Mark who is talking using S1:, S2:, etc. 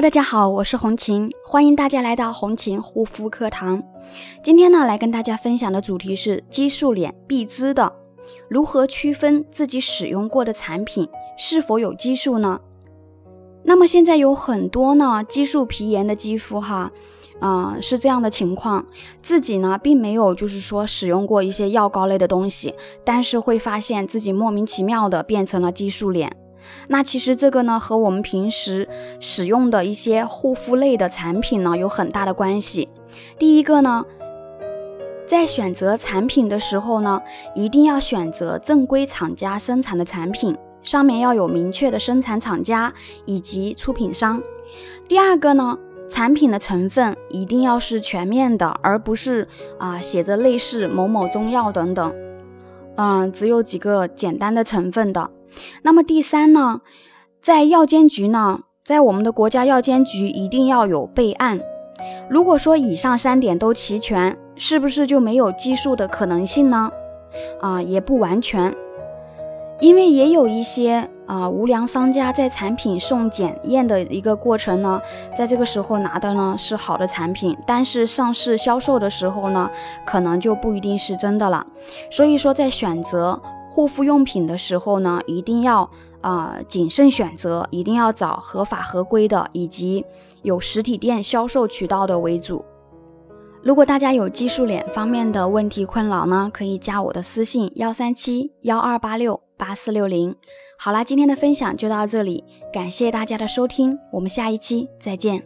S1: 大家好，我是红琴，欢迎大家来到红琴护肤课堂。今天呢，来跟大家分享的主题是激素脸必知的，如何区分自己使用过的产品是否有激素呢？那么现在有很多呢激素皮炎的肌肤哈，啊是这样的情况，自己呢并没有就是说使用过一些药膏类的东西，但是会发现自己莫名其妙的变成了激素脸。那其实这个呢和我们平时使用的一些护肤类的产品呢有很大的关系。第一个呢，在选择产品的时候呢，一定要选择正规厂家生产的产品。上面要有明确的生产厂家以及出品商。第二个呢，产品的成分一定要是全面的，而不是啊写着类似某某中药等等，嗯，只有几个简单的成分的。那么第三呢，在药监局呢，在我们的国家药监局一定要有备案。如果说以上三点都齐全，是不是就没有激素的可能性呢？啊，也不完全。因为也有一些啊无良商家在产品送检验的一个过程呢，在这个时候拿的呢是好的产品，但是上市销售的时候呢，可能就不一定是真的了。所以说，在选择护肤用品的时候呢，一定要啊谨慎选择，一定要找合法合规的，以及有实体店销售渠道的为主。如果大家有激素脸方面的问题困扰呢，可以加我的私信幺三七幺二八六。八四六零，好啦，今天的分享就到这里，感谢大家的收听，我们下一期再见。